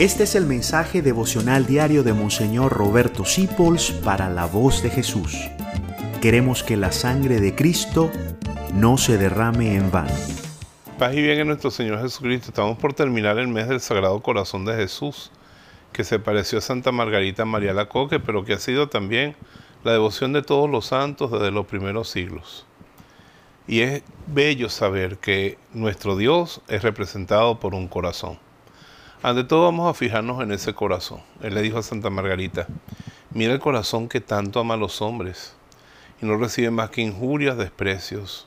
Este es el mensaje devocional diario de Monseñor Roberto Sipols para la voz de Jesús. Queremos que la sangre de Cristo no se derrame en vano. Paz y bien en nuestro Señor Jesucristo. Estamos por terminar el mes del Sagrado Corazón de Jesús, que se pareció a Santa Margarita María Lacoque, pero que ha sido también la devoción de todos los santos desde los primeros siglos. Y es bello saber que nuestro Dios es representado por un corazón. Ante todo vamos a fijarnos en ese corazón. Él le dijo a Santa Margarita, mira el corazón que tanto ama a los hombres y no recibe más que injurias, desprecios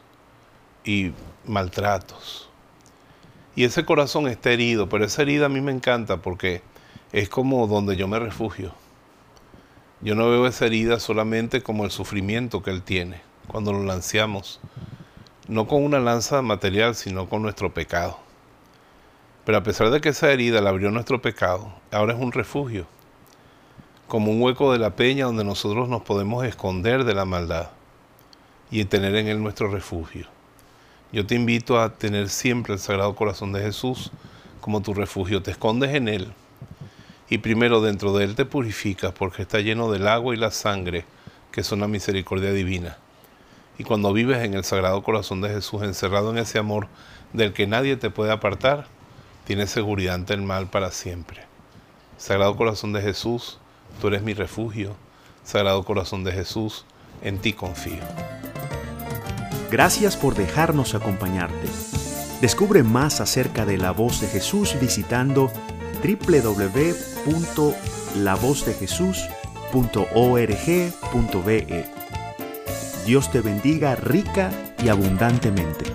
y maltratos. Y ese corazón está herido, pero esa herida a mí me encanta porque es como donde yo me refugio. Yo no veo esa herida solamente como el sufrimiento que él tiene cuando lo lanceamos, no con una lanza material, sino con nuestro pecado. Pero a pesar de que esa herida la abrió nuestro pecado, ahora es un refugio, como un hueco de la peña donde nosotros nos podemos esconder de la maldad y tener en él nuestro refugio. Yo te invito a tener siempre el Sagrado Corazón de Jesús como tu refugio. Te escondes en él y primero dentro de él te purificas porque está lleno del agua y la sangre que son la misericordia divina. Y cuando vives en el Sagrado Corazón de Jesús, encerrado en ese amor del que nadie te puede apartar, tienes seguridad ante el mal para siempre. Sagrado Corazón de Jesús, tú eres mi refugio. Sagrado Corazón de Jesús, en ti confío. Gracias por dejarnos acompañarte. Descubre más acerca de la voz de Jesús visitando www.lavozdejesús.org.be. Dios te bendiga rica y abundantemente.